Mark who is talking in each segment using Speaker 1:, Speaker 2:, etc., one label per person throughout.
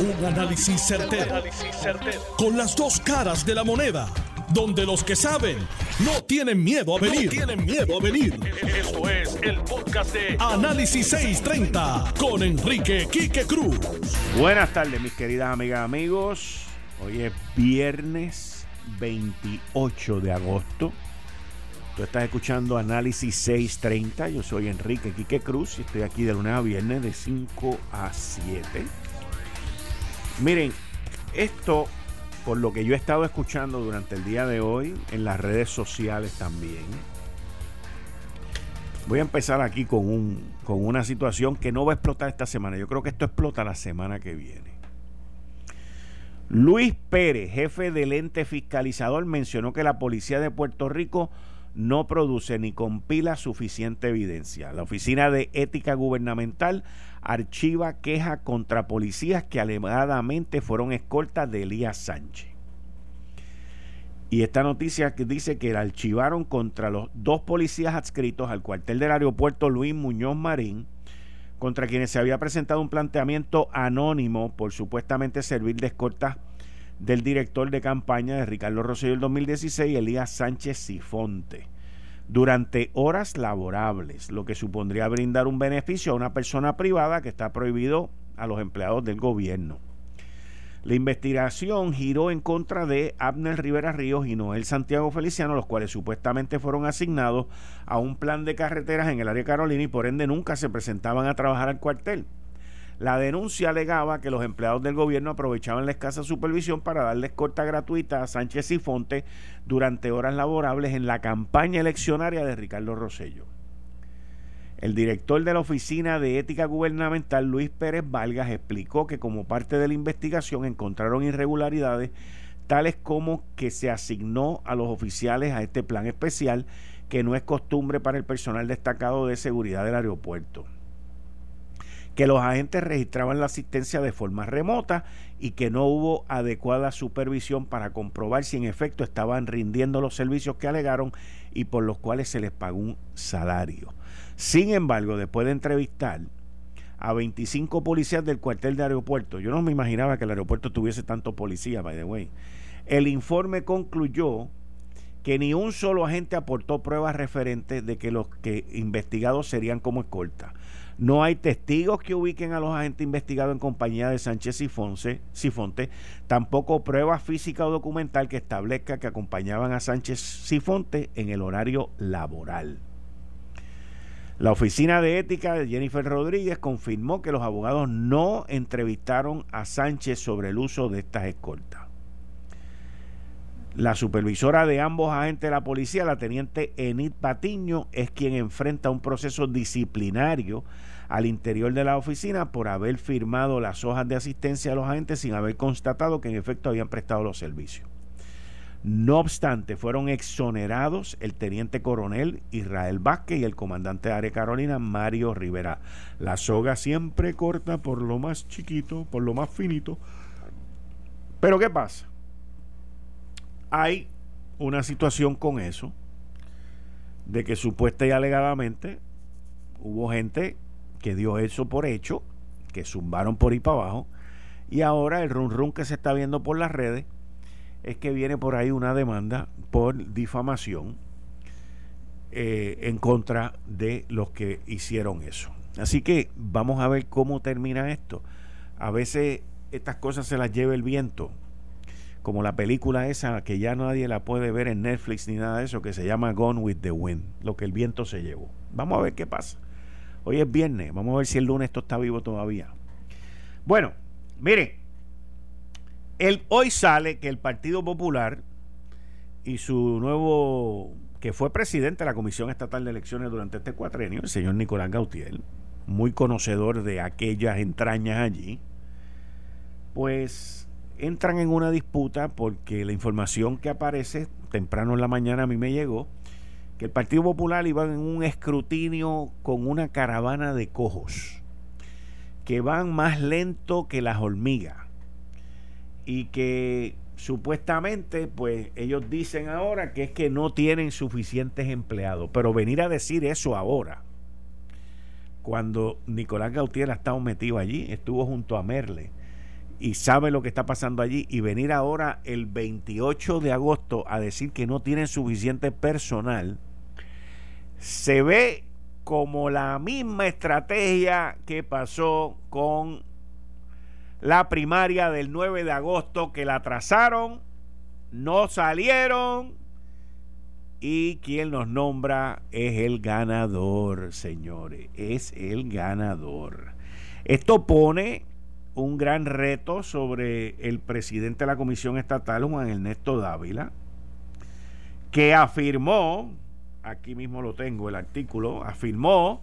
Speaker 1: Un análisis certero, Con las dos caras de la moneda. Donde los que saben no tienen miedo a venir. tienen miedo a venir. Esto es el podcast de Análisis 630 con Enrique Quique Cruz.
Speaker 2: Buenas tardes, mis queridas amigas, amigos. Hoy es viernes 28 de agosto. Tú estás escuchando Análisis 630. Yo soy Enrique Quique Cruz y estoy aquí de lunes a viernes de 5 a 7. Miren, esto, por lo que yo he estado escuchando durante el día de hoy, en las redes sociales también. Voy a empezar aquí con, un, con una situación que no va a explotar esta semana. Yo creo que esto explota la semana que viene. Luis Pérez, jefe del ente fiscalizador, mencionó que la policía de Puerto Rico no produce ni compila suficiente evidencia. La Oficina de Ética Gubernamental archiva queja contra policías que alegadamente fueron escoltas de Elías Sánchez. Y esta noticia que dice que la archivaron contra los dos policías adscritos al cuartel del aeropuerto Luis Muñoz Marín, contra quienes se había presentado un planteamiento anónimo por supuestamente servir de escolta del director de campaña de Ricardo Rosselló el 2016, Elías Sánchez Sifonte, durante horas laborables, lo que supondría brindar un beneficio a una persona privada que está prohibido a los empleados del gobierno. La investigación giró en contra de Abner Rivera Ríos y Noel Santiago Feliciano, los cuales supuestamente fueron asignados a un plan de carreteras en el área Carolina y por ende nunca se presentaban a trabajar al cuartel. La denuncia alegaba que los empleados del gobierno aprovechaban la escasa supervisión para darles corta gratuita a Sánchez y Fonte durante horas laborables en la campaña eleccionaria de Ricardo Rosello. El director de la Oficina de Ética Gubernamental, Luis Pérez Vargas, explicó que como parte de la investigación encontraron irregularidades tales como que se asignó a los oficiales a este plan especial que no es costumbre para el personal destacado de seguridad del aeropuerto que los agentes registraban la asistencia de forma remota y que no hubo adecuada supervisión para comprobar si en efecto estaban rindiendo los servicios que alegaron y por los cuales se les pagó un salario. Sin embargo, después de entrevistar a 25 policías del cuartel de aeropuerto, yo no me imaginaba que el aeropuerto tuviese tanto policía, by the way, el informe concluyó que ni un solo agente aportó pruebas referentes de que los que investigados serían como escolta. No hay testigos que ubiquen a los agentes investigados en compañía de Sánchez Sifonte, tampoco prueba física o documental que establezca que acompañaban a Sánchez Sifonte en el horario laboral. La Oficina de Ética de Jennifer Rodríguez confirmó que los abogados no entrevistaron a Sánchez sobre el uso de estas escoltas. La supervisora de ambos agentes de la policía, la teniente Enid Patiño, es quien enfrenta un proceso disciplinario al interior de la oficina por haber firmado las hojas de asistencia a los agentes sin haber constatado que en efecto habían prestado los servicios. No obstante, fueron exonerados el teniente coronel Israel Vázquez y el comandante de Área Carolina Mario Rivera. La soga siempre corta por lo más chiquito, por lo más finito. Pero ¿qué pasa? hay una situación con eso, de que supuesta y alegadamente hubo gente que dio eso por hecho, que zumbaron por ahí para abajo, y ahora el run run que se está viendo por las redes es que viene por ahí una demanda por difamación eh, en contra de los que hicieron eso. Así que vamos a ver cómo termina esto. A veces estas cosas se las lleva el viento como la película esa que ya nadie la puede ver en Netflix ni nada de eso, que se llama Gone with the Wind, lo que el viento se llevó. Vamos a ver qué pasa. Hoy es viernes, vamos a ver si el lunes esto está vivo todavía. Bueno, mire, el, hoy sale que el Partido Popular y su nuevo, que fue presidente de la Comisión Estatal de Elecciones durante este cuatrenio, el señor Nicolás Gautier, muy conocedor de aquellas entrañas allí, pues entran en una disputa porque la información que aparece temprano en la mañana a mí me llegó que el Partido Popular iba en un escrutinio con una caravana de cojos que van más lento que las hormigas y que supuestamente pues ellos dicen ahora que es que no tienen suficientes empleados. Pero venir a decir eso ahora cuando Nicolás Gautier ha estado metido allí estuvo junto a Merle y sabe lo que está pasando allí y venir ahora el 28 de agosto a decir que no tienen suficiente personal, se ve como la misma estrategia que pasó con la primaria del 9 de agosto que la atrasaron, no salieron y quien nos nombra es el ganador, señores, es el ganador. Esto pone un gran reto sobre el presidente de la Comisión Estatal, Juan Ernesto Dávila, que afirmó, aquí mismo lo tengo el artículo, afirmó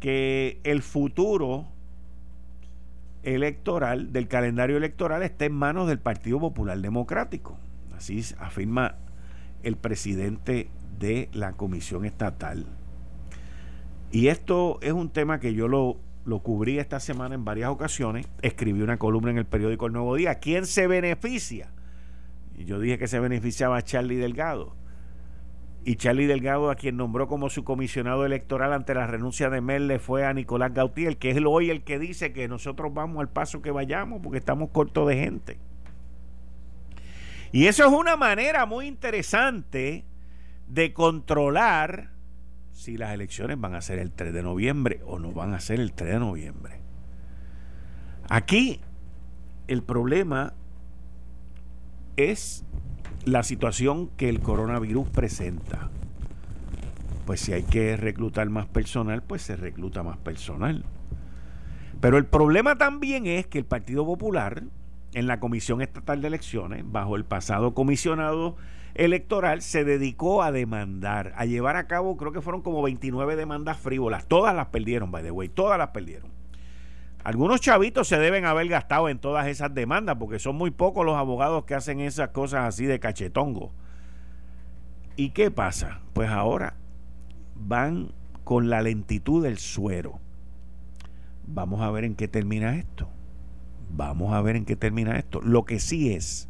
Speaker 2: que el futuro electoral, del calendario electoral, está en manos del Partido Popular Democrático. Así afirma el presidente de la Comisión Estatal. Y esto es un tema que yo lo lo cubrí esta semana en varias ocasiones, escribí una columna en el periódico El Nuevo Día. ¿Quién se beneficia? Yo dije que se beneficiaba Charlie Delgado. Y Charlie Delgado, a quien nombró como su comisionado electoral ante la renuncia de Mel, le fue a Nicolás Gautier, que es hoy el que dice que nosotros vamos al paso que vayamos porque estamos cortos de gente. Y eso es una manera muy interesante de controlar si las elecciones van a ser el 3 de noviembre o no van a ser el 3 de noviembre. Aquí el problema es la situación que el coronavirus presenta. Pues si hay que reclutar más personal, pues se recluta más personal. Pero el problema también es que el Partido Popular, en la Comisión Estatal de Elecciones, bajo el pasado comisionado electoral se dedicó a demandar, a llevar a cabo, creo que fueron como 29 demandas frívolas. Todas las perdieron, by the way, todas las perdieron. Algunos chavitos se deben haber gastado en todas esas demandas porque son muy pocos los abogados que hacen esas cosas así de cachetongo. ¿Y qué pasa? Pues ahora van con la lentitud del suero. Vamos a ver en qué termina esto. Vamos a ver en qué termina esto. Lo que sí es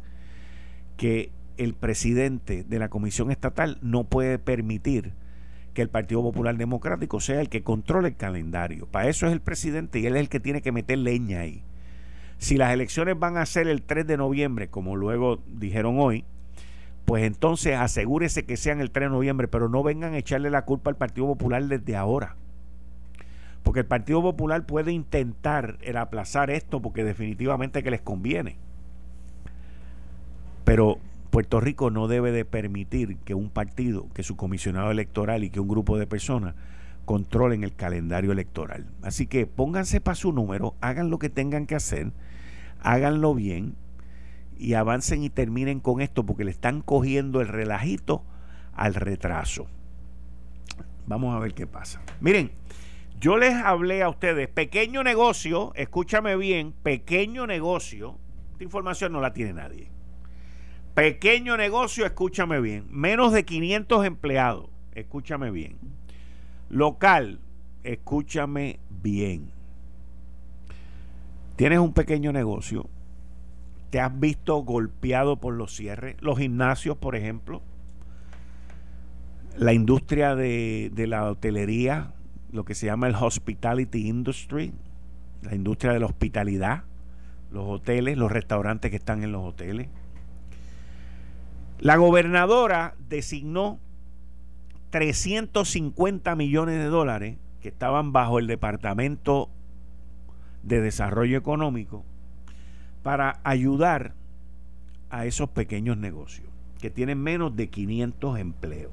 Speaker 2: que el presidente de la Comisión Estatal no puede permitir que el Partido Popular Democrático sea el que controle el calendario. Para eso es el presidente y él es el que tiene que meter leña ahí. Si las elecciones van a ser el 3 de noviembre, como luego dijeron hoy, pues entonces asegúrese que sean el 3 de noviembre, pero no vengan a echarle la culpa al Partido Popular desde ahora. Porque el Partido Popular puede intentar el aplazar esto porque definitivamente que les conviene. Pero Puerto Rico no debe de permitir que un partido, que su comisionado electoral y que un grupo de personas controlen el calendario electoral. Así que pónganse para su número, hagan lo que tengan que hacer, háganlo bien y avancen y terminen con esto porque le están cogiendo el relajito al retraso. Vamos a ver qué pasa. Miren, yo les hablé a ustedes, pequeño negocio, escúchame bien, pequeño negocio, esta información no la tiene nadie. Pequeño negocio, escúchame bien. Menos de 500 empleados, escúchame bien. Local, escúchame bien. Tienes un pequeño negocio, te has visto golpeado por los cierres, los gimnasios, por ejemplo, la industria de, de la hotelería, lo que se llama el hospitality industry, la industria de la hospitalidad, los hoteles, los restaurantes que están en los hoteles la gobernadora designó 350 millones de dólares que estaban bajo el Departamento de Desarrollo Económico para ayudar a esos pequeños negocios que tienen menos de 500 empleos.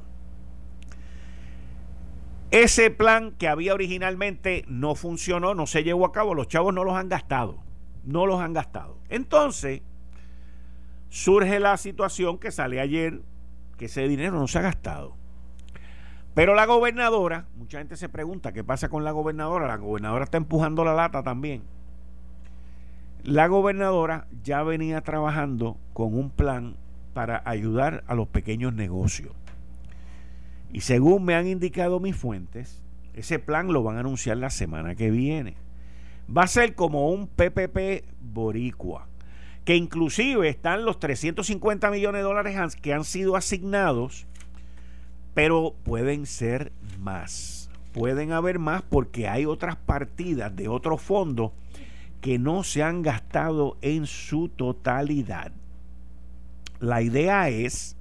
Speaker 2: Ese plan que había originalmente no funcionó, no se llevó a cabo, los chavos no los han gastado, no los han gastado. Entonces, surge la situación que sale ayer, que ese dinero no se ha gastado. Pero la gobernadora, mucha gente se pregunta qué pasa con la gobernadora, la gobernadora está empujando la lata también. La gobernadora ya venía trabajando con un plan para ayudar a los pequeños negocios. Y según me han indicado mis fuentes, ese plan lo van a anunciar la semana que viene. Va a ser como un PPP boricua que inclusive están los 350 millones de dólares que han sido asignados, pero pueden ser más. Pueden haber más porque hay otras partidas de otros fondos que no se han gastado en su totalidad. La idea es,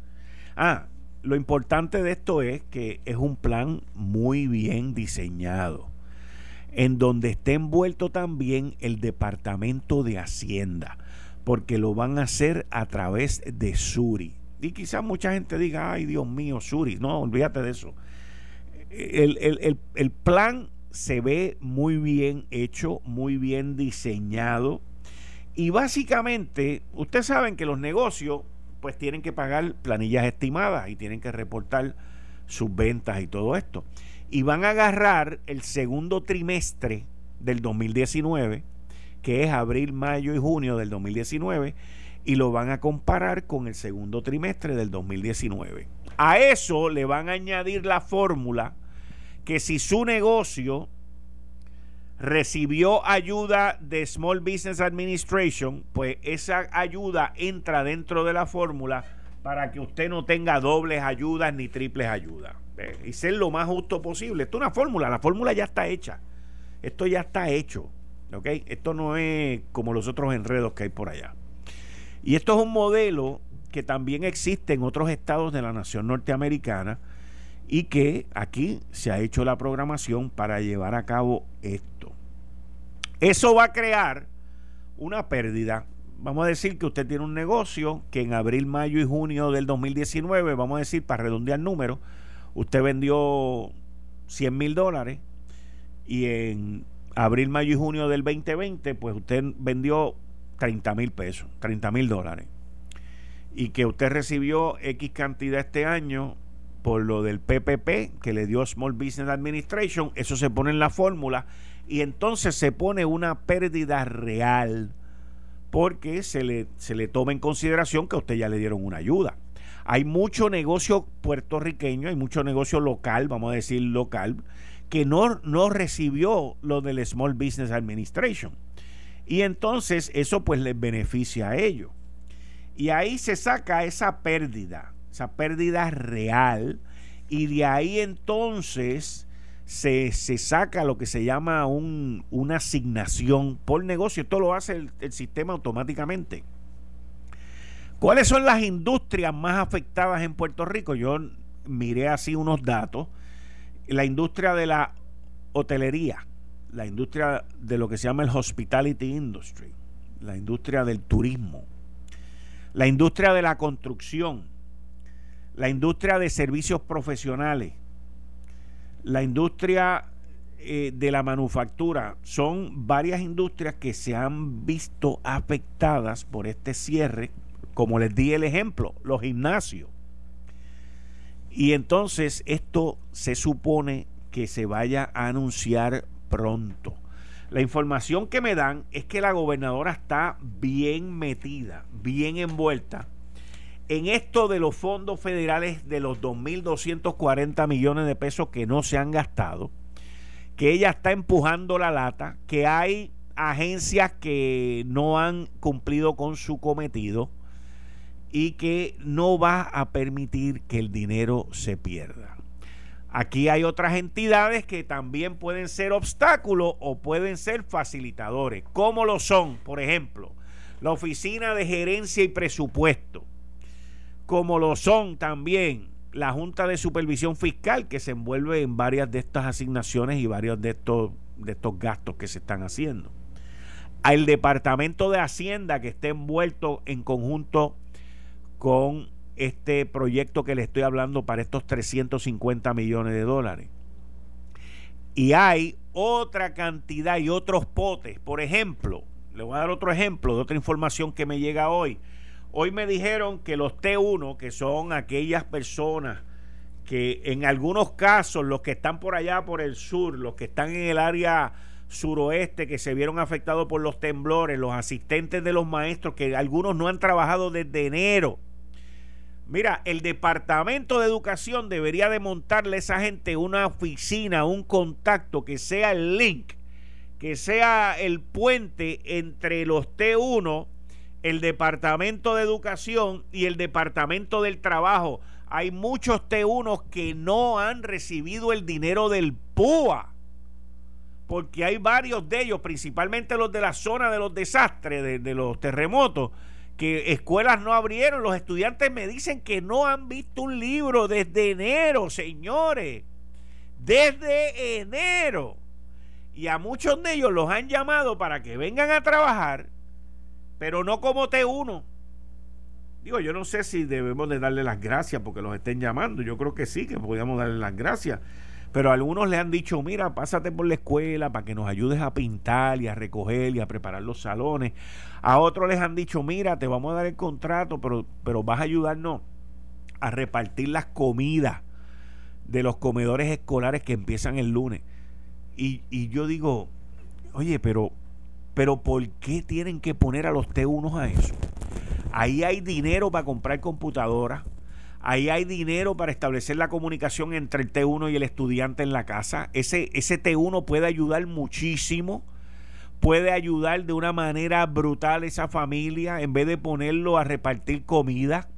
Speaker 2: ah, lo importante de esto es que es un plan muy bien diseñado, en donde está envuelto también el Departamento de Hacienda, porque lo van a hacer a través de Suri. Y quizás mucha gente diga, ay Dios mío, Suri, no, olvídate de eso. El, el plan se ve muy bien hecho, muy bien diseñado. Y básicamente, ustedes saben que los negocios pues tienen que pagar planillas estimadas y tienen que reportar sus ventas y todo esto. Y van a agarrar el segundo trimestre del 2019, que es abril, mayo y junio del 2019, y lo van a comparar con el segundo trimestre del 2019. A eso le van a añadir la fórmula que si su negocio recibió ayuda de Small Business Administration, pues esa ayuda entra dentro de la fórmula para que usted no tenga dobles ayudas ni triples ayudas. Y ser lo más justo posible. Esto es una fórmula, la fórmula ya está hecha. Esto ya está hecho. ¿Ok? Esto no es como los otros enredos que hay por allá. Y esto es un modelo que también existe en otros estados de la nación norteamericana y que aquí se ha hecho la programación para llevar a cabo esto. Eso va a crear una pérdida. Vamos a decir que usted tiene un negocio que en abril, mayo y junio del 2019, vamos a decir para redondear números, usted vendió 100 mil dólares y en abril, mayo y junio del 2020, pues usted vendió 30 mil pesos, 30 mil dólares. Y que usted recibió X cantidad este año por lo del PPP que le dio Small Business Administration, eso se pone en la fórmula y entonces se pone una pérdida real porque se le, se le toma en consideración que a usted ya le dieron una ayuda. Hay mucho negocio puertorriqueño, hay mucho negocio local, vamos a decir local, que no, no recibió lo del Small Business Administration. Y entonces eso pues les beneficia a ellos. Y ahí se saca esa pérdida esa pérdida real, y de ahí entonces se, saca lo que se llama un, una asignación por negocio. Esto lo hace el, el sistema automáticamente. ¿Cuáles son las industrias más afectadas en Puerto Rico? Yo miré así unos datos. La industria de la hotelería, la industria de lo que se llama el hospitality industry, la industria del turismo, la industria de la construcción, la industria de servicios profesionales, la industria eh, de la manufactura, son varias industrias que se han visto afectadas por este cierre, como les di el ejemplo, los gimnasios. Y entonces esto se supone que se vaya a anunciar pronto. La información que me dan es que la gobernadora está bien metida, bien envuelta en esto de los fondos federales de los 2.240 millones de pesos que no se han gastado, que ella está empujando la lata, que hay agencias que no han cumplido con su cometido y que no va a permitir que el dinero se pierda. Aquí hay otras entidades que también pueden ser obstáculos o pueden ser facilitadores. ¿Cómo lo son? Por ejemplo, la Oficina de Gerencia y Presupuesto como lo son también la Junta de Supervisión Fiscal, que se envuelve en varias de estas asignaciones y varios de estos, de estos gastos que se están haciendo. Al Departamento de Hacienda, que está envuelto en conjunto con este proyecto que le estoy hablando para estos 350 millones de dólares. Y hay otra cantidad y otros potes. Por ejemplo, le voy a dar otro ejemplo de otra información que me llega hoy Hoy me dijeron que los T1, que son aquellas personas que en algunos casos los que están por allá por el sur, los que están en el área suroeste que se vieron afectados por los temblores, los asistentes de los maestros que algunos no han trabajado desde enero. Mira, el Departamento de Educación debería de montarle a esa gente una oficina, un contacto que sea el link, que sea el puente entre los T1 el Departamento de Educación y el Departamento del Trabajo. Hay muchos T1 que no han recibido el dinero del PUA. porque hay varios de ellos, principalmente los de la zona de los desastres, de, los terremotos, que escuelas no abrieron. Los estudiantes me dicen que no han visto un libro desde enero, señores. Desde enero. Y a muchos de ellos los han llamado para que vengan a trabajar, pero no como T1. Digo, yo no sé si debemos de darle las gracias porque los estén llamando. Yo creo que sí, que podríamos darle las gracias pero algunos le han dicho, mira, pásate por la escuela para que nos ayudes a pintar y a recoger y a preparar los salones. A otros les han dicho, mira, te vamos a dar el contrato, pero, pero vas a ayudarnos a repartir las comidas de los comedores escolares que empiezan el lunes. Y, y yo digo, oye, pero, pero ¿por qué tienen que poner a los T1 a eso? Ahí hay dinero para comprar computadoras Ahí hay dinero para establecer la comunicación entre el T1 y el estudiante en la casa. Ese, ese T1 puede ayudar muchísimo. Puede ayudar de una manera brutal esa familia en vez de ponerlo a repartir comida.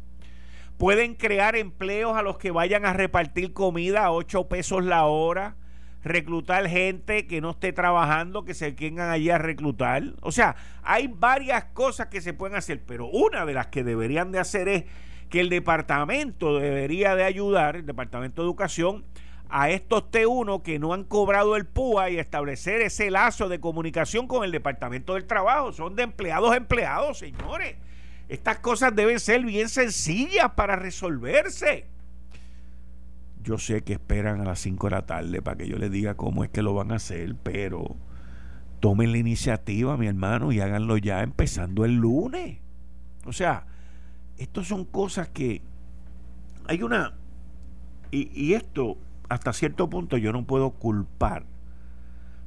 Speaker 2: Pueden crear empleos a los que vayan a repartir comida a 8 pesos la hora. Reclutar gente que no esté trabajando, que se vengan allí a reclutar. O sea, hay varias cosas que se pueden hacer, pero una de las que deberían de hacer es que el departamento debería de ayudar, el departamento de educación, a estos T1 que no han cobrado el PUA y establecer ese lazo de comunicación con el departamento del trabajo. Son de empleados a empleados, señores. Estas cosas deben ser bien sencillas para resolverse. Yo sé que esperan a las 5 de la tarde para que yo les diga cómo es que lo van a hacer, pero tomen la iniciativa, mi hermano, y háganlo ya empezando el lunes. O sea, estas son cosas que hay una... Y, esto, hasta cierto punto, yo no puedo culpar.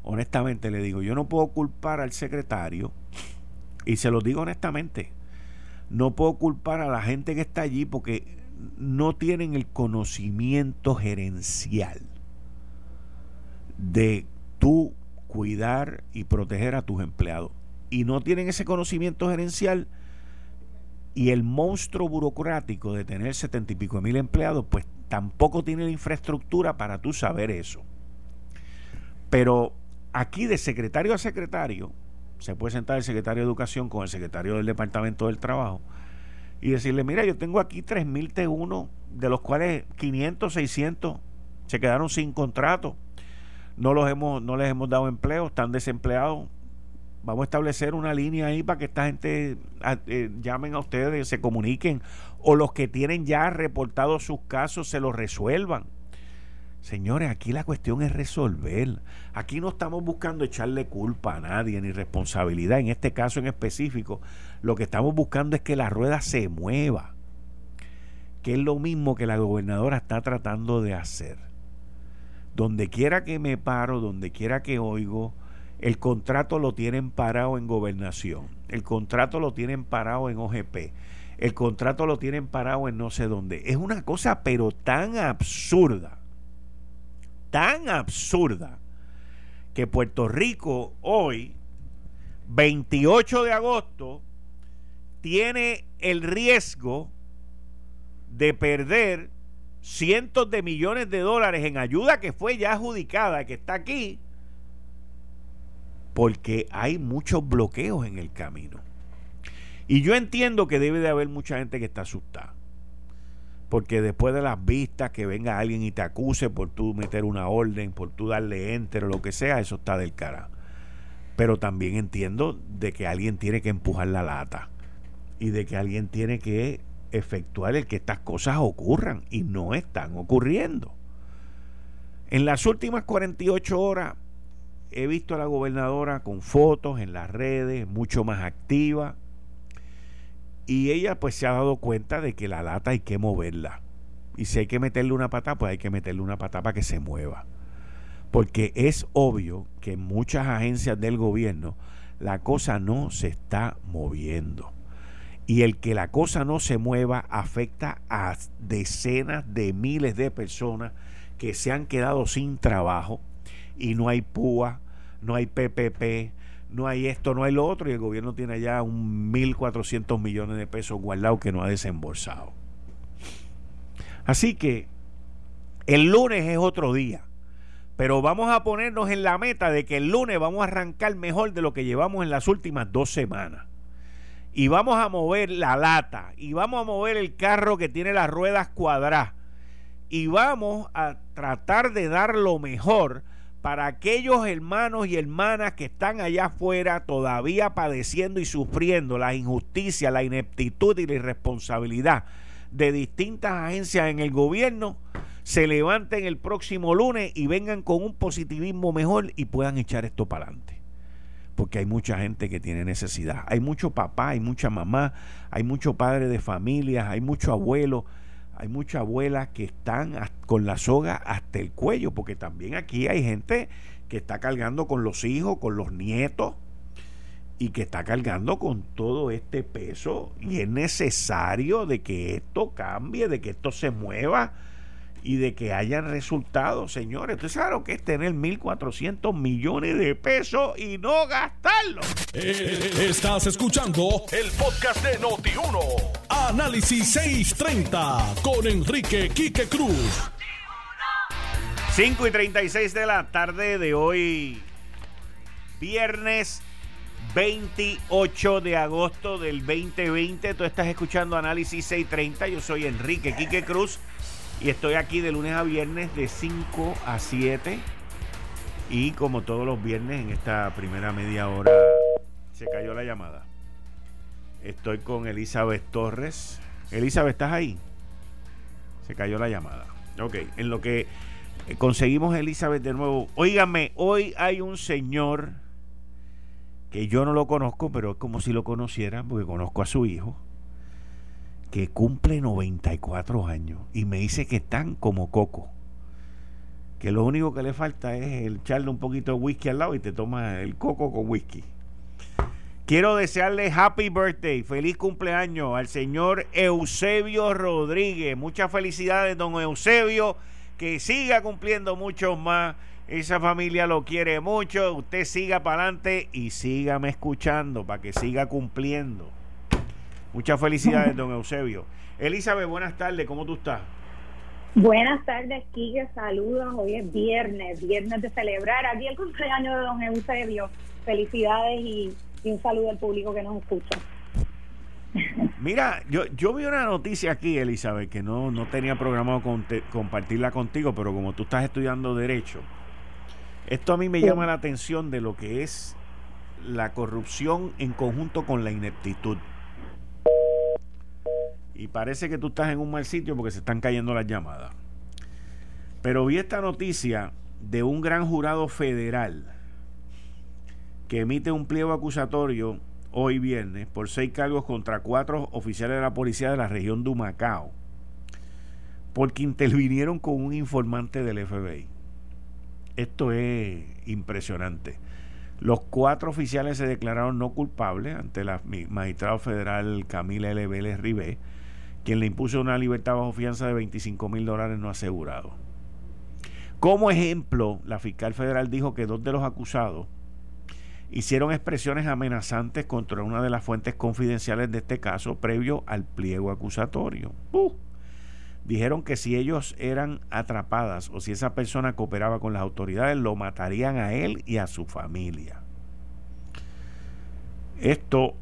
Speaker 2: Honestamente le digo, yo no puedo culpar al secretario. Y se lo digo honestamente. No puedo culpar a la gente que está allí porque no tienen el conocimiento gerencial de tú cuidar y proteger a tus empleados. Y no tienen ese conocimiento gerencial y el monstruo burocrático de tener setenta y pico mil empleados, pues tampoco tiene la infraestructura para tú saber eso. Pero aquí de secretario a secretario, se puede sentar el secretario de Educación con el secretario del Departamento del Trabajo y decirle, mira, yo tengo aquí mil T1, de los cuales 500, 600 se quedaron sin contrato, no, los hemos, no les hemos dado empleo, están desempleados, vamos a establecer una línea ahí para que esta gente eh, llamen a ustedes, se comuniquen, o los que tienen ya reportados sus casos se los resuelvan. Señores, aquí la cuestión es resolver. Aquí no estamos buscando echarle culpa a nadie ni responsabilidad. En este caso en específico, lo que estamos buscando es que la rueda se mueva, que es lo mismo que la gobernadora está tratando de hacer. Donde quiera que me paro, donde quiera que oigo, el contrato lo tienen parado en gobernación. El contrato lo tienen parado en OGP. El contrato lo tienen parado en no sé dónde. Es una cosa pero tan absurda. Tan absurda. Que Puerto Rico hoy, 28 de agosto, tiene el riesgo de perder cientos de millones de dólares en ayuda que fue ya adjudicada, que está aquí, porque hay muchos bloqueos en el camino. Y yo entiendo que debe de haber mucha gente que está asustada. Porque después de las vistas, que venga alguien y te acuse por tú meter una orden, por tú darle enter o lo que sea, eso está del cara. Pero también entiendo de que alguien tiene que empujar la lata. Y de que alguien tiene que efectuar el que estas cosas ocurran. Y no están ocurriendo. En las últimas 48 horas he visto a la gobernadora con fotos en las redes, mucho más activa. Y ella pues se ha dado cuenta de que la lata hay que moverla. Y si hay que meterle una pata, pues hay que meterle una pata para que se mueva. Porque es obvio que en muchas agencias del gobierno la cosa no se está moviendo. Y el que la cosa no se mueva afecta a decenas de miles de personas que se han quedado sin trabajo y no hay púa, no hay PPP, no hay esto, no hay lo otro, y el gobierno tiene ya un 1.400 millones de pesos guardados que no ha desembolsado. Así que el lunes es otro día, Pero vamos a ponernos en la meta de que el lunes vamos a arrancar mejor de lo que llevamos en las últimas dos semanas. Y vamos a mover la lata. Y vamos a mover el carro que tiene las ruedas cuadradas. Y vamos a tratar de dar lo mejor para aquellos hermanos y hermanas que están allá afuera todavía padeciendo y sufriendo la injusticia, la ineptitud y la irresponsabilidad de distintas agencias en el gobierno se levanten el próximo lunes y vengan con un positivismo mejor y puedan echar esto para adelante. Porque hay mucha gente que tiene necesidad. Hay mucho papá, hay mucha mamá, hay mucho padre de familia, hay mucho abuelo, hay muchas abuelas que están con la soga hasta el cuello, porque también aquí hay gente que está cargando con los hijos, con los nietos, y que está cargando con todo este peso y es necesario de que esto cambie, de que esto se mueva y de que hayan resultados, señores. Usted sabe lo que es tener 1.400 millones de pesos y no gastarlo.
Speaker 1: Eh, estás escuchando el podcast de Noti1. Análisis 630 con Enrique Quique Cruz.
Speaker 2: 5 y 36 de la tarde de hoy, viernes 28 de agosto del 2020. Tú estás escuchando Análisis 630. Yo soy Enrique Quique Cruz. Y estoy aquí de lunes a viernes de 5 a 7. Y como todos los viernes en esta primera media hora se cayó la llamada. Estoy con Elizabeth Torres. Elizabeth, ¿estás ahí? Se cayó la llamada. Ok, en lo que conseguimos Elizabeth de nuevo. Óigame, hoy hay un señor que yo no lo conozco, pero es como si lo conociera, porque conozco a su hijo que cumple 94 años y me dice que están como coco. Que lo único que le falta es echarle un poquito de whisky al lado y te toma el coco con whisky. Quiero desearle happy birthday, feliz cumpleaños al señor Eusebio Rodríguez. Muchas felicidades, don Eusebio. Que siga cumpliendo mucho más. Esa familia lo quiere mucho. Usted siga para adelante y sígame escuchando para que siga cumpliendo. Muchas felicidades, don Eusebio. Elizabeth, buenas tardes, ¿cómo tú estás?
Speaker 3: Buenas tardes, Kike, saludos. Hoy es viernes, viernes de celebrar aquí el cumpleaños de don Eusebio. Felicidades y, un saludo al público que nos escucha.
Speaker 2: Mira, yo, yo vi una noticia aquí, Elizabeth, que no, no tenía programado compartirla contigo, pero como tú estás estudiando Derecho, esto a mí me llama la atención de lo que es la corrupción en conjunto con la ineptitud. Y parece que tú estás en un mal sitio porque se están cayendo las llamadas. Pero vi esta noticia de un gran jurado federal que emite un pliego acusatorio hoy viernes por seis cargos contra cuatro oficiales de la policía de la región de Humacao porque intervinieron con un informante del FBI. Esto es impresionante. Los cuatro oficiales se declararon no culpables ante la magistrado federal Camila L. Vélez Ribé, quien le impuso una libertad bajo fianza de 25 mil dólares no asegurados. Como ejemplo, la fiscal federal dijo que dos de los acusados hicieron expresiones amenazantes contra una de las fuentes confidenciales de este caso previo al pliego acusatorio. Dijeron que si ellos eran atrapadas o si esa persona cooperaba con las autoridades, lo matarían a él y a su familia. Esto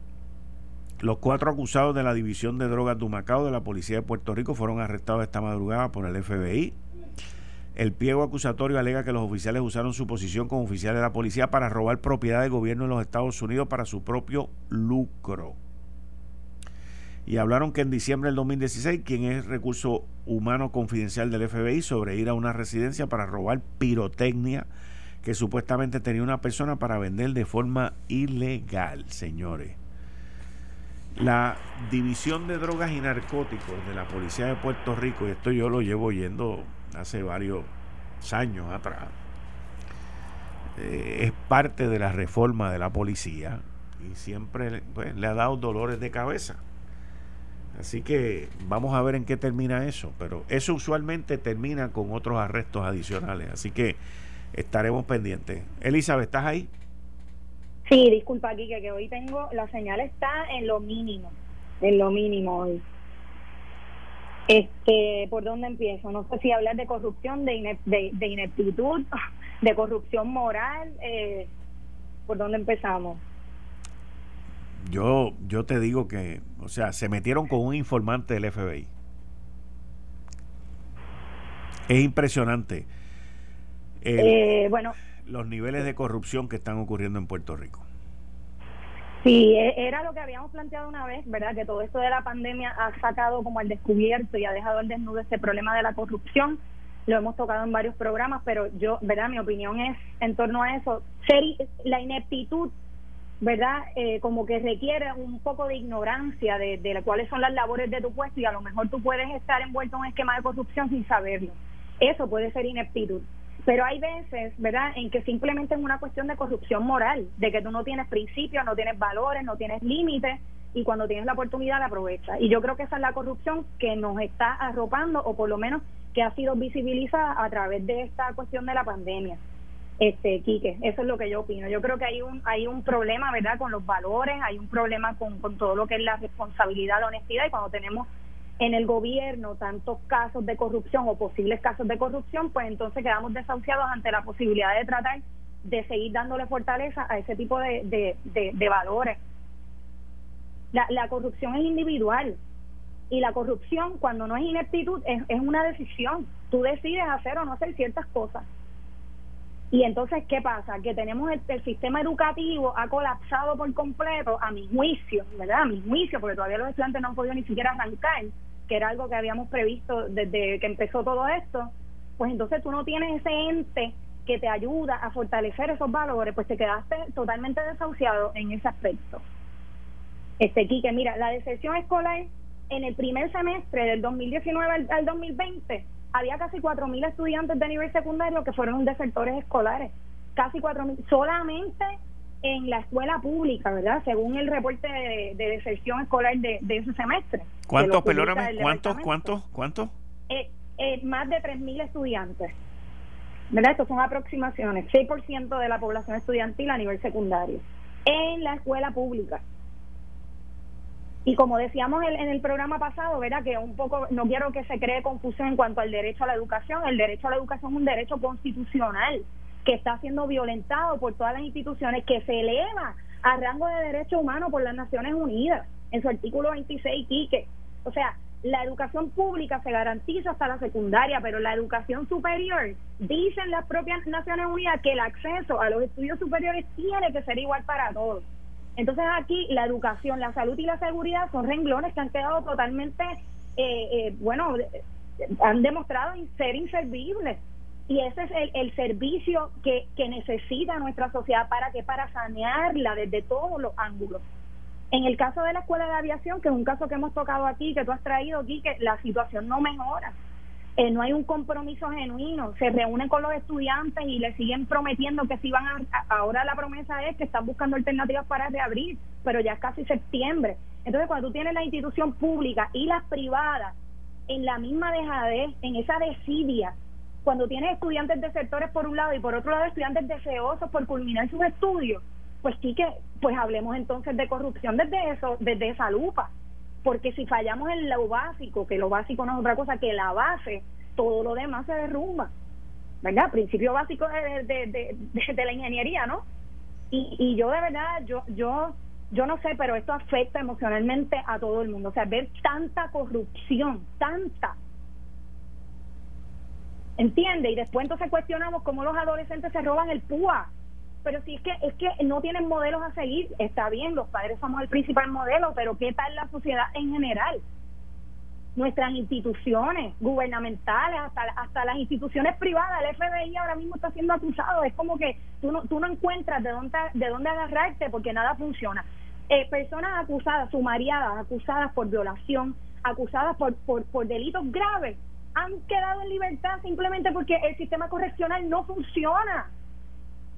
Speaker 2: los cuatro acusados de la División de Drogas de Humacao de la Policía de Puerto Rico fueron arrestados esta madrugada por el FBI. El pliego acusatorio alega que los oficiales usaron su posición como oficiales de la policía para robar propiedad del gobierno de los Estados Unidos para su propio lucro. Y hablaron que en diciembre del 2016, quien es recurso humano confidencial del FBI, sobre ir a una residencia para robar pirotecnia que supuestamente tenía una persona para vender de forma ilegal, señores. La División de Drogas y Narcóticos de la Policía de Puerto Rico, y esto yo lo llevo oyendo hace varios años atrás, eh, es parte de la reforma de la policía y siempre pues, le ha dado dolores de cabeza. Así que vamos a ver en qué termina eso, pero eso usualmente termina con otros arrestos adicionales, así que estaremos pendientes. Elizabeth, ¿estás ahí?
Speaker 3: Sí, disculpa aquí que hoy tengo, la señal está en lo mínimo, en lo mínimo hoy. Este, ¿por dónde empiezo? No sé si hablar de corrupción, de, de, ineptitud de corrupción moral. Eh, ¿Por dónde empezamos?
Speaker 2: Yo, yo te digo que, o sea, se metieron con un informante del FBI. Es impresionante.
Speaker 3: eh, bueno,
Speaker 2: los niveles de corrupción que están ocurriendo en Puerto Rico.
Speaker 3: Sí, e, era lo que habíamos planteado una vez, ¿verdad? Que todo esto de la pandemia ha sacado como al descubierto y ha dejado al desnudo este problema de la corrupción. Lo hemos tocado en varios programas, pero yo, ¿verdad? Mi opinión es en torno a eso. La ineptitud, ¿verdad? Eh, como que requiere un poco de ignorancia de, de cuáles son las labores de tu puesto y a lo mejor tú puedes estar envuelto en un esquema de corrupción sin saberlo. Eso puede ser ineptitud. Pero hay veces, ¿verdad?, en que simplemente es una cuestión de corrupción moral, de que tú no tienes principios, no tienes valores, no tienes límites y cuando tienes la oportunidad la aprovechas. Y yo creo que esa es la corrupción que nos está arropando o por lo menos que ha sido visibilizada a través de esta cuestión de la pandemia. Este, Quique, eso es lo que yo opino. Yo creo que hay un hay un problema, ¿verdad?, con los valores, hay un problema con, con todo lo que es la responsabilidad, la honestidad y cuando tenemos en el gobierno tantos casos de corrupción o posibles casos de corrupción, pues entonces quedamos desahuciados ante la posibilidad de tratar de seguir dándole fortaleza a ese tipo de, de, valores. La, la corrupción es individual y la corrupción cuando no es ineptitud es, es una decisión. Tú decides hacer o no hacer ciertas cosas. Y entonces, ¿qué pasa? Que tenemos el, el, sistema educativo ha colapsado por completo, a mi juicio, ¿verdad? A mi juicio, porque todavía los estudiantes no han podido ni siquiera arrancar que era algo que habíamos previsto desde que empezó todo esto, pues entonces tú no tienes ese ente que te ayuda a fortalecer esos valores, pues te quedaste totalmente desahuciado en ese aspecto. Este, Quique, mira, la deserción escolar en el primer semestre del 2019 al, 2020 había casi 4.000 estudiantes de nivel secundario que fueron desertores escolares. Casi 4.000. Solamente en la escuela pública, ¿verdad? Según el reporte de, deserción escolar de, ese semestre.
Speaker 2: ¿Cuántos, perdóname, cuántos, cuántos, cuántos?
Speaker 3: Eh, eh, más de 3.000 estudiantes. ¿Verdad? Estos son aproximaciones. 6% de la población estudiantil a nivel secundario. En la escuela pública. Y como decíamos en, en el programa pasado, ¿verdad? Que un poco, no quiero que se cree confusión en cuanto al derecho a la educación. El derecho a la educación es un derecho constitucional que está siendo violentado por todas las instituciones, que se eleva a rango de derecho humano por las Naciones Unidas en su artículo 26, Quique. O sea, la educación pública se garantiza hasta la secundaria, pero la educación superior, dicen las propias Naciones Unidas que el acceso a los estudios superiores tiene que ser igual para todos. Entonces aquí la educación, la salud y la seguridad son renglones que han quedado totalmente, eh, eh, bueno, han demostrado ser inservibles y ese es el, el servicio que, que, necesita nuestra sociedad para que para sanearla desde todos los ángulos. En el caso de la escuela de aviación, que es un caso que hemos tocado aquí, que tú has traído aquí, que la situación no mejora. Eh, no hay un compromiso genuino. Se reúnen con los estudiantes y le siguen prometiendo que si van a, ahora la promesa es que están buscando alternativas para reabrir, pero ya es casi septiembre. Entonces, cuando tú tienes la institución pública y las privadas en la misma dejadez, en esa desidia, cuando tienes estudiantes de sectores por un lado y por otro lado estudiantes deseosos por culminar sus estudios, pues sí que, pues hablemos entonces de corrupción desde eso, desde esa lupa, porque si fallamos en lo básico, que lo básico no es otra cosa que la base, todo lo demás se derrumba, ¿verdad? Principio básico de, de, de, la ingeniería, ¿no? Y, y yo de verdad, yo, yo, yo no sé, pero esto afecta emocionalmente a todo el mundo, o sea, ver tanta corrupción, tanta, ¿Entiende? Y después entonces cuestionamos cómo los adolescentes se roban el púa. Pero si es que es que no tienen modelos a seguir, está bien, los padres somos el principal modelo, pero ¿qué tal la sociedad en general? Nuestras instituciones gubernamentales, hasta, hasta las instituciones privadas, el FBI ahora mismo está siendo acusado, es como que tú no, tú no encuentras de dónde, de dónde agarrarte porque nada funciona. Eh, personas acusadas, sumariadas, acusadas por violación, acusadas por, por, por delitos graves, han quedado en libertad simplemente porque el sistema correccional no funciona.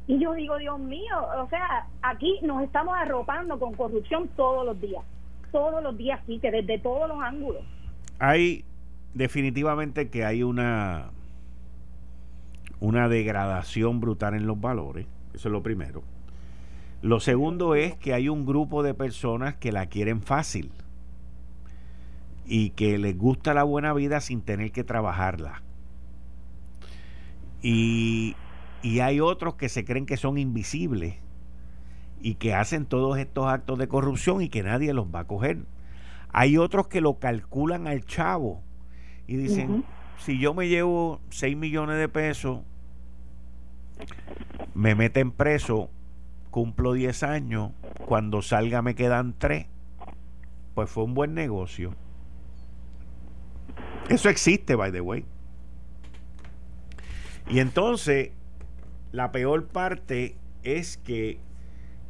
Speaker 3: Y yo digo, Dios mío, o sea, aquí nos estamos arropando con corrupción todos los días, todos los días, sí, que desde todos los ángulos.
Speaker 2: Hay definitivamente que hay una una degradación brutal en los valores, eso es lo primero. Lo segundo es que hay un grupo de personas que la quieren fácil y que les gusta la buena vida sin tener que trabajarla. Y, Y hay otros que se creen que son invisibles y que hacen todos estos actos de corrupción y que nadie los va a coger. Hay otros que lo calculan al chavo y dicen, si yo me llevo 6 millones de pesos, me meten preso, cumplo 10 años, cuando salga me quedan 3, pues fue un buen negocio. Eso existe, by the way. Y entonces, la peor parte es que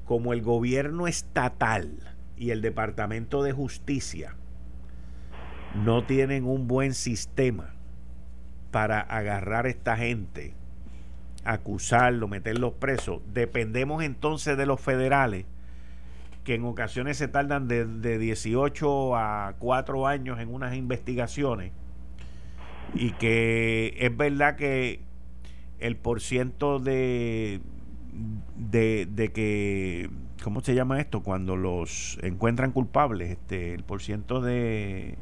Speaker 2: como el gobierno estatal y el Departamento de Justicia no tienen un buen sistema para agarrar a esta gente, acusarlo, meterlos presos, dependemos entonces de los federales, que en ocasiones se tardan de, de 18 a 4 años en unas investigaciones, y que es verdad que el porciento de, de, de que ¿cómo se llama esto? Cuando los encuentran culpables, este, el porciento de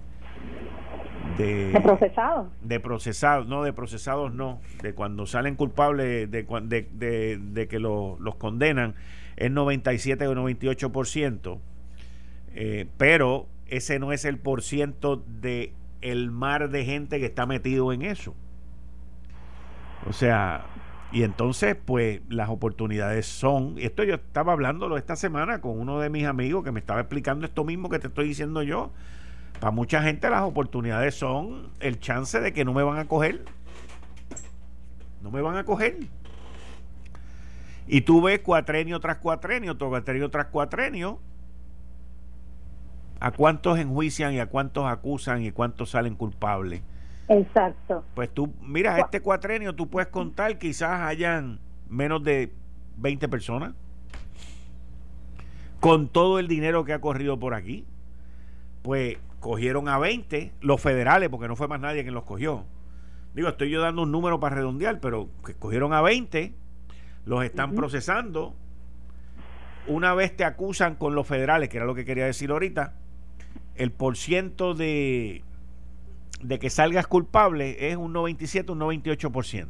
Speaker 3: de, procesados.
Speaker 2: De procesados, no, de procesados no, de cuando salen culpables, de, de, de, que los condenan, es 97 o 98%, eh, pero ese no es el porciento de el mar de gente que está metido en eso. O sea, y entonces, pues las oportunidades son, esto yo estaba hablándolo esta semana con uno de mis amigos que me estaba explicando esto mismo que te estoy diciendo yo. Para mucha gente las oportunidades son el chance de que no me van a coger. No me van a coger. Y tú ves cuatrenio tras cuatrenio, cuatrenio tras cuatrenio, a cuántos enjuician y a cuántos acusan y cuántos salen culpables.
Speaker 3: Exacto.
Speaker 2: Pues tú, mira, este cuatrenio tú puedes contar, quizás hayan menos de 20 personas con todo el dinero que ha corrido por aquí. Pues cogieron a 20 los federales, porque no fue más nadie quien los cogió. Digo, estoy yo dando un número para redondear, pero que cogieron a 20, los están procesando. Una vez te acusan con los federales, que era lo que quería decir ahorita, el porciento de, de que salgas culpable es un 97, un 98%.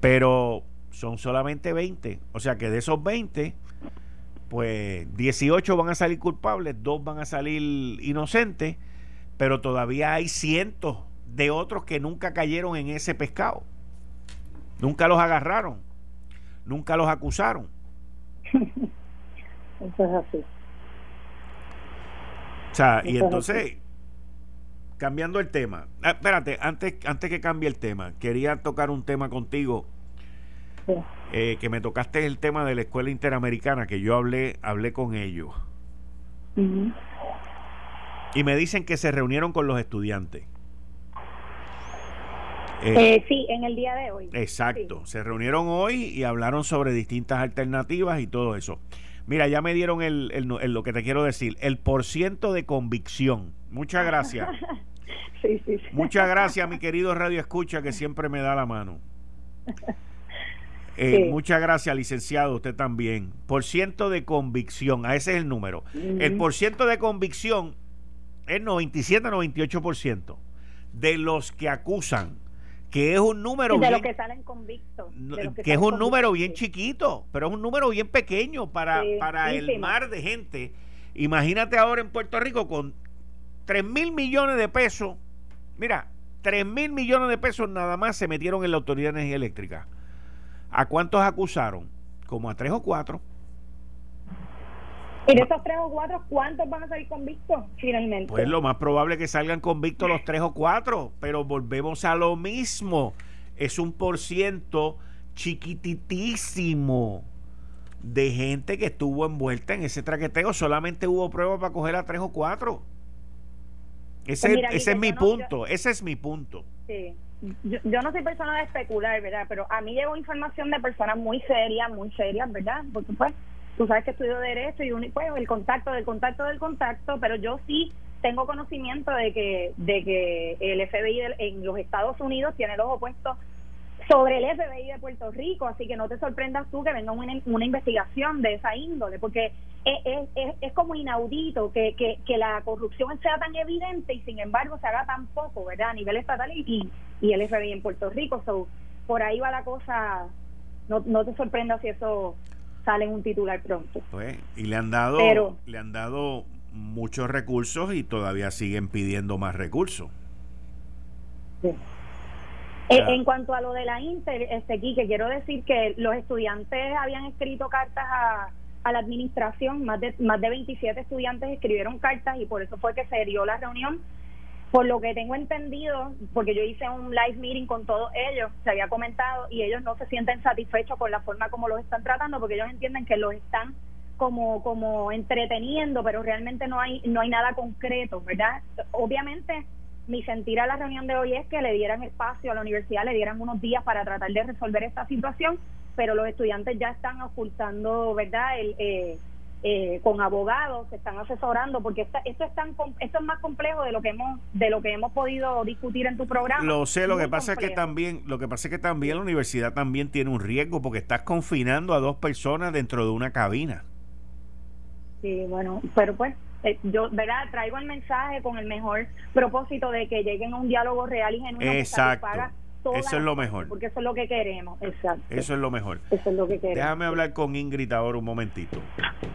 Speaker 2: Pero son solamente 20. O sea que de esos 20, pues 18 van a salir culpables, dos van a salir inocentes, pero todavía hay cientos de otros que nunca cayeron en ese pescado. Nunca los agarraron, nunca los acusaron.
Speaker 3: Eso es así.
Speaker 2: O sea, y entonces, cambiando el tema, ah, espérate, antes, antes que cambie el tema, quería tocar un tema contigo eh, que me tocaste el tema de la escuela interamericana, que yo hablé, hablé con ellos. Y me dicen que se reunieron con los estudiantes.
Speaker 3: Eh, eh, sí, en el día de hoy.
Speaker 2: Exacto, se reunieron hoy y hablaron sobre distintas alternativas y todo eso. Mira, ya me dieron el, lo que te quiero decir, el porciento de convicción. Muchas gracias.
Speaker 3: sí, sí, sí.
Speaker 2: Muchas gracias, mi querido Radio Escucha, que siempre me da la mano. Eh, muchas gracias, licenciado, usted también. Por ciento de convicción, a ese es el número. El por ciento de convicción es 97-98% de los que acusan, que es un número...
Speaker 3: de los que salen convictos.
Speaker 2: Que, es un número bien chiquito, pero es un número bien pequeño para, para el mar de gente. Imagínate ahora en Puerto Rico con 3 mil millones de pesos. Mira, 3 mil millones de pesos nada más se metieron en la Autoridad de Energía Eléctrica. ¿A cuántos acusaron? Como a tres o cuatro.
Speaker 3: ¿Y de esos tres o cuatro, cuántos van a salir convictos finalmente?
Speaker 2: Pues lo más probable es que salgan convictos los tres o cuatro, pero volvemos a lo mismo. Es un por ciento chiquititísimo de gente que estuvo envuelta en ese traqueteo. Solamente hubo pruebas para coger a tres o cuatro. Ese, pues ese es mi punto, ese es mi punto.
Speaker 3: Sí yo, no soy persona de especular, ¿verdad? Pero a mí llegó información de personas muy serias, muy serias, ¿verdad? Porque pues tú sabes que estudio Derecho y un, pues, el contacto del contacto del contacto, pero yo sí tengo conocimiento de que de que el FBI en los Estados Unidos tiene los opuestos sobre el FBI de Puerto Rico, así que no te sorprendas tú que venga una, una investigación de esa índole, porque es, es, es como inaudito que, que, que, la corrupción sea tan evidente y sin embargo se haga tan poco, ¿verdad? A nivel estatal y, y el FBI en Puerto Rico. So, por ahí va la cosa. No, no te sorprendas si eso sale en un titular pronto.
Speaker 2: Pues, y le han dado, le han dado muchos recursos y todavía siguen pidiendo más recursos.
Speaker 3: Eh, en cuanto a lo de la Inter, este que quiero decir que los estudiantes habían escrito cartas a, a la administración, más de, más de 27 estudiantes escribieron cartas y por eso fue que se dio la reunión por lo que tengo entendido, porque yo hice un live meeting con todos ellos, se había comentado, y ellos no se sienten satisfechos con la forma como los están tratando, porque ellos entienden que los están como como entreteniendo, pero realmente no hay no hay nada concreto, ¿verdad? Obviamente mi sentir a la reunión de hoy es que le dieran espacio a la universidad, le dieran unos días para tratar de resolver esta situación, pero los estudiantes ya están ocultando, ¿verdad? El, eh, eh, con abogados se están asesorando porque esto es tan esto es más complejo de lo que hemos de lo que hemos podido discutir en tu programa.
Speaker 2: Lo sé lo que pasa es que también lo que pasa es que también la universidad también tiene un riesgo porque estás confinando a dos personas dentro de una cabina.
Speaker 3: Sí bueno pero pues eh, yo verdad traigo el mensaje con el mejor propósito de que lleguen a un diálogo real y genuino
Speaker 2: exacto eso es lo mejor.
Speaker 3: Porque eso es lo que queremos, exacto.
Speaker 2: Eso es lo mejor.
Speaker 3: Eso es lo que queremos.
Speaker 2: Déjame hablar con Ingrid ahora un momentito.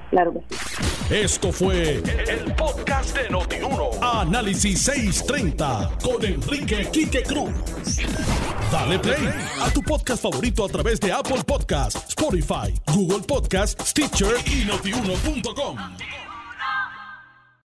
Speaker 3: Claro que sí.
Speaker 1: Esto fue el, podcast de Notiuno. Análisis 630 con Enrique Quique Cruz. Dale play a tu podcast favorito a través de Apple Podcasts, Spotify, Google Podcasts, Stitcher y notiuno.com.